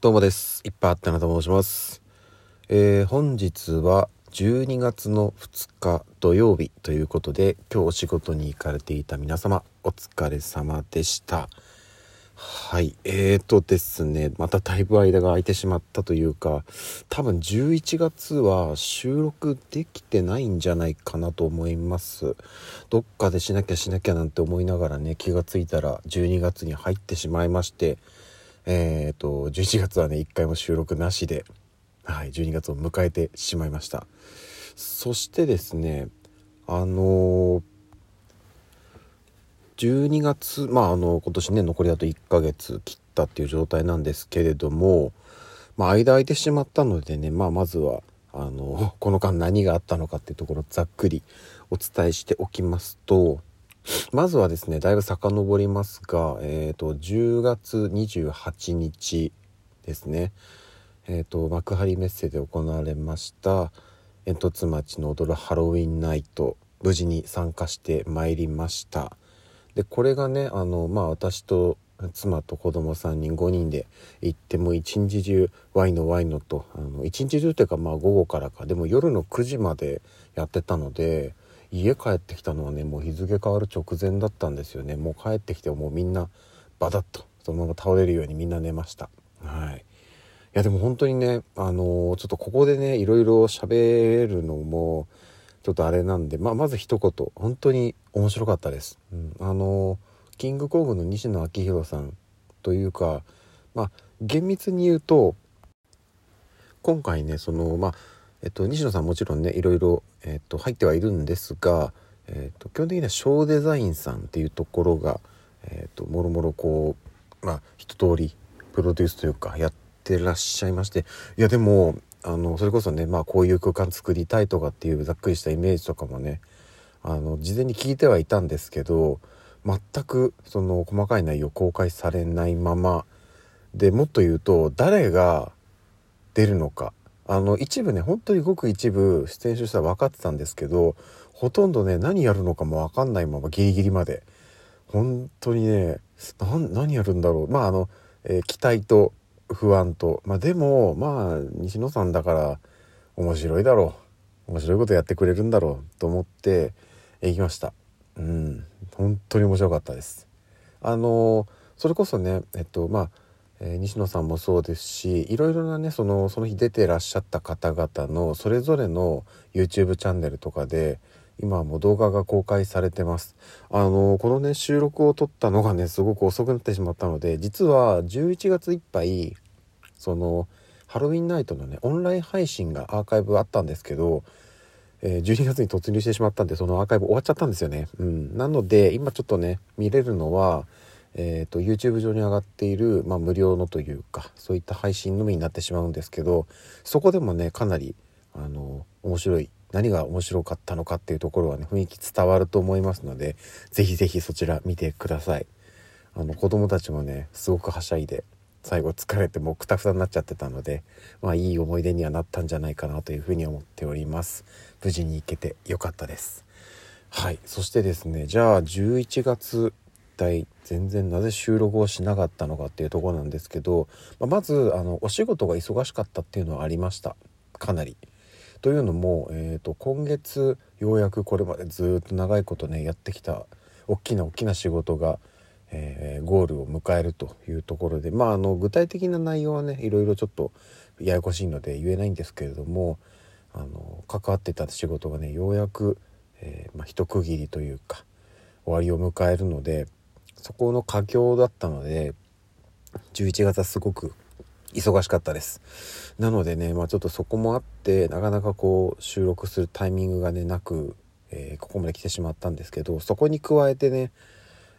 どうもです。いっぱいあったなと申します。えー本日は12月の2日土曜日ということで、今日お仕事に行かれていた皆様、お疲れ様でした。はい。えーとですね、まただいぶ間が空いてしまったというか、多分11月は収録できてないんじゃないかなと思います。どっかでしなきゃしなきゃなんて思いながらね、気がついたら12月に入ってしまいまして、えー、と11月はね1回も収録なしで、はい、12月を迎えてしまいました。そしてですねあのー12月まああの今年ね残りあと1ヶ月切ったっていう状態なんですけれども、まあ、間空いてしまったのでね、まあ、まずはあの この間何があったのかっていうところざっくりお伝えしておきますとまずはですねだいぶ遡りますが、えー、と10月28日ですね、えー、と幕張メッセで行われました煙突町の踊るハロウィンナイト無事に参加してまいりました。でこれがねあのまあ私と妻と子供3人5人で行っても一日中ワイのワイのとあの一日中というかまあ午後からか。でも夜の9時までやってたので家帰ってきたのはねもう日付変わる直前だったんですよね。もう帰ってきてもうみんなバタッとそのまま倒れるようにみんな寝ました。はい。いやでも本当にねあのーちょっとここでねいろいろ喋るのもちょっとあれなんで、まあ、まず一言。本当に面白かったです、うん、あのーキングコングの西野昭弘さんというかまあ厳密に言うと今回ねそのまあえっと、西野さんもちろんねいろいろ、えっと、入ってはいるんですが、えっと、基本的にはショーデザインさんっていうところが、えっと、もろもろこうまあ一通りプロデュースというかやってらっしゃいましていやでもあのそれこそね、まあ、こういう空間作りたいとかっていうざっくりしたイメージとかもねあの事前に聞いてはいたんですけど全くその細かい内容公開されないままでもっと言うと誰が出るのかあの一部ね本当にごく一部出演者は分かってたんですけどほとんどね何やるのかも分かんないままギリギリまで。本当にね何やるんだろう。まああの、えー期待と不安と。まあでもまあ西野さんだから面白いだろう。面白いことやってくれるんだろう。と思って行きました。うん。本当に面白かったです。あのそれこそねえっとまあえー西野さんもそうですしいろいろなねそのその日出てらっしゃった方々のそれぞれの YouTube チャンネルとかで今も動画が公開されてますあのこのね収録を撮ったのがねすごく遅くなってしまったので実は11月いっぱいそのハロウィンナイトのねオンライン配信がアーカイブあったんですけど、えー12月に突入してしまったんでそのアーカイブ終わっちゃったんですよね。うん、なので今ちょっとね見れるのは、えー、と YouTube 上に上がっている、まあ、無料のというかそういった配信のみになってしまうんですけどそこでもねかなりあの面白い何が面白かったのかっていうところはね雰囲気伝わると思いますのでぜひぜひそちら見てください。あの子供たちもねすごくはしゃいで最後疲れてもうくたくたになっちゃってたのでまあいい思い出にはなったんじゃないかなというふうに思っております。無事に行けてよかったです。はい。そしてですねじゃあ11月体全然なぜ収録をしなかったのかっていうとこなんですけど、まあまずあのお仕事が忙しかったっていうのはありました。かなり。というのも、えー、と今月ようやくこれまでずっと長いことねやってきた大きな大きな仕事が、えーゴールを迎えるというところでまああの具体的な内容はねいろいろちょっとややこしいので言えないんですけれどもあの関わってた仕事がねようやく、えーまあ、一区切りというか終わりを迎えるのでそこの佳境だったので11月はすごく忙しかったです。なのでね、まあ、ちょっとそこもあってなかなかこう収録するタイミングがねなく、えーここまで来てしまったんですけどそこに加えてね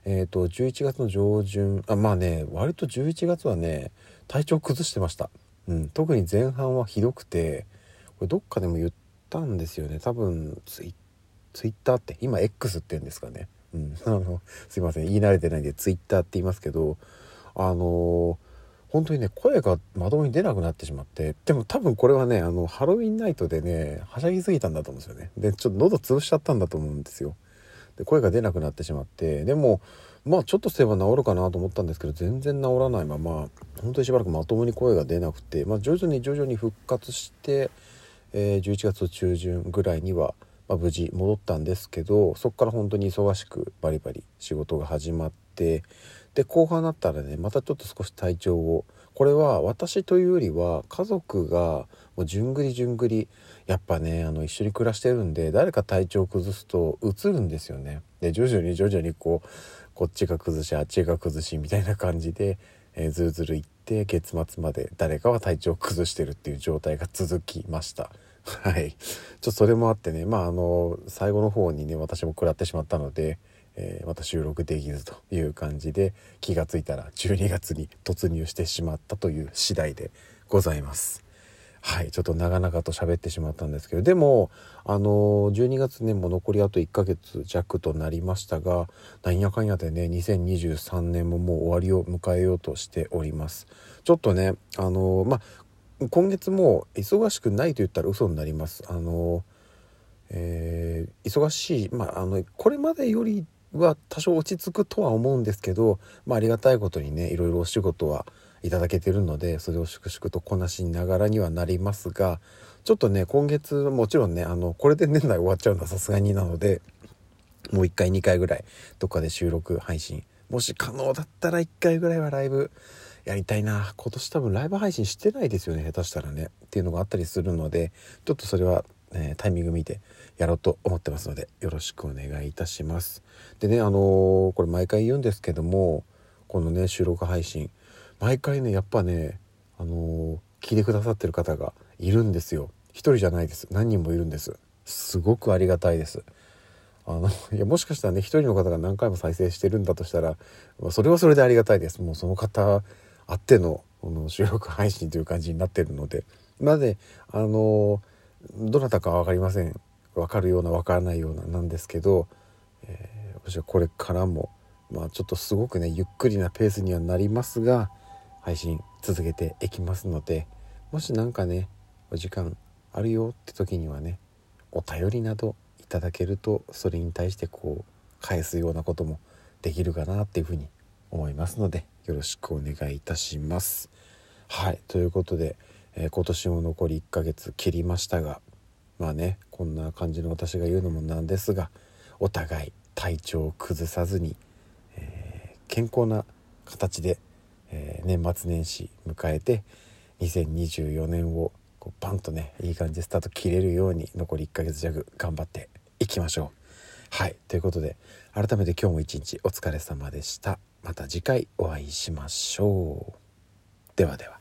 えー、と11月の上旬あまあね割と11月はね体調崩してました、うん、特に前半はひどくてこれどっかでも言ったんですよね。多分ツイツイッターって今 X って言うんですかね、うん、あのすいません。言い慣れてないんでツイッターって言いますけどあの本当にね声がまともに出なくなってしまってでも多分これはねあのハロウィンナイトでねはしゃぎすぎたんだと思うんですよね。でちょっと喉潰しちゃったんだと思うんですよ。で声が出なくなってしまってでもまあちょっとすれば治るかなと思ったんですけど全然治らないまま本当にしばらくまともに声が出なくて、まあ、徐々に徐々に復活して、えー、11月中旬ぐらいには、まあ、無事戻ったんですけどそこから本当に忙しくバリバリ仕事が始まってで後半になったらねまたちょっと少し体調をこれは私というよりは家族がもうじゅんぐりじゅんぐりやっぱねあの一緒に暮らしてるんで誰か体調を崩すとうつるんですよね。で徐々に徐々にこうこっちが崩しあっちが崩しみたいな感じで、えー、ずるずるいって月末まで誰かは体調を崩してるっていう状態が続きました。はい。ちょっとそれもあってね、まああの、最後の方にね、私も食らってしまったので、えー、また収録できずという感じで気が付いたら12月に突入してしまったという次第でございます。はい、ちょっと長々と喋ってしまったんですけどでもあの12月ねもう残りあと1ヶ月弱となりましたがなんやかんやでね2023年ももう終わりを迎えようとしておりますちょっとねあのまあ今月も忙しくないと言ったら嘘になります。あのえー、忙しいまああのこれまでよりは多少落ち着くとは思うんですけど、まあ、ありがたいことにねいろいろお仕事はいただけてるのでそれを粛々とこなしながらにはなりますがちょっとね今月もちろんねあのこれで年内終わっちゃうのはさすがになのでもう1回2回ぐらいどっかで収録配信もし可能だったら1回ぐらいはライブやりたいな。今年多分ライブ配信してないですよね。下手したらね。っていうのがあったりするのでちょっとそれは、えー、タイミング見てやろうと思ってますのでよろしくお願いいたします。でねあのー、これ毎回言うんですけどもこのね収録配信。毎回ねやっぱねあのー、聞いてくださってる方がいるんですよ。一人じゃないです。何人もいるんです。すごくありがたいです。あのいやもしかしたらね一人の方が何回も再生してるんだとしたらそれはそれでありがたいです。もうその方あってのこの収録配信という感じになってるのでなぜあのどなたか分かりません。分かるような分からないようななんですけど、えー、私はこれからもまあちょっとすごくねゆっくりなペースにはなりますが配信続けていきますのでもし何かねお時間あるよって時にはねお便りなどいただけるとそれに対してこう返すようなこともできるかなっていうふうに思いますのでよろしくお願いいたします。はいということで、えー、今年も残り1ヶ月切りましたがまあねこんな感じの私が言うのもなんですがお互い体調を崩さずに、えー、健康な形で、えー、年末年始迎えて2024年をこうパンとねいい感じでスタート切れるように残り1ヶ月弱頑張っていきましょう。はいということで改めて今日も一日お疲れ様でした。また次回お会いしましょう。ではでは。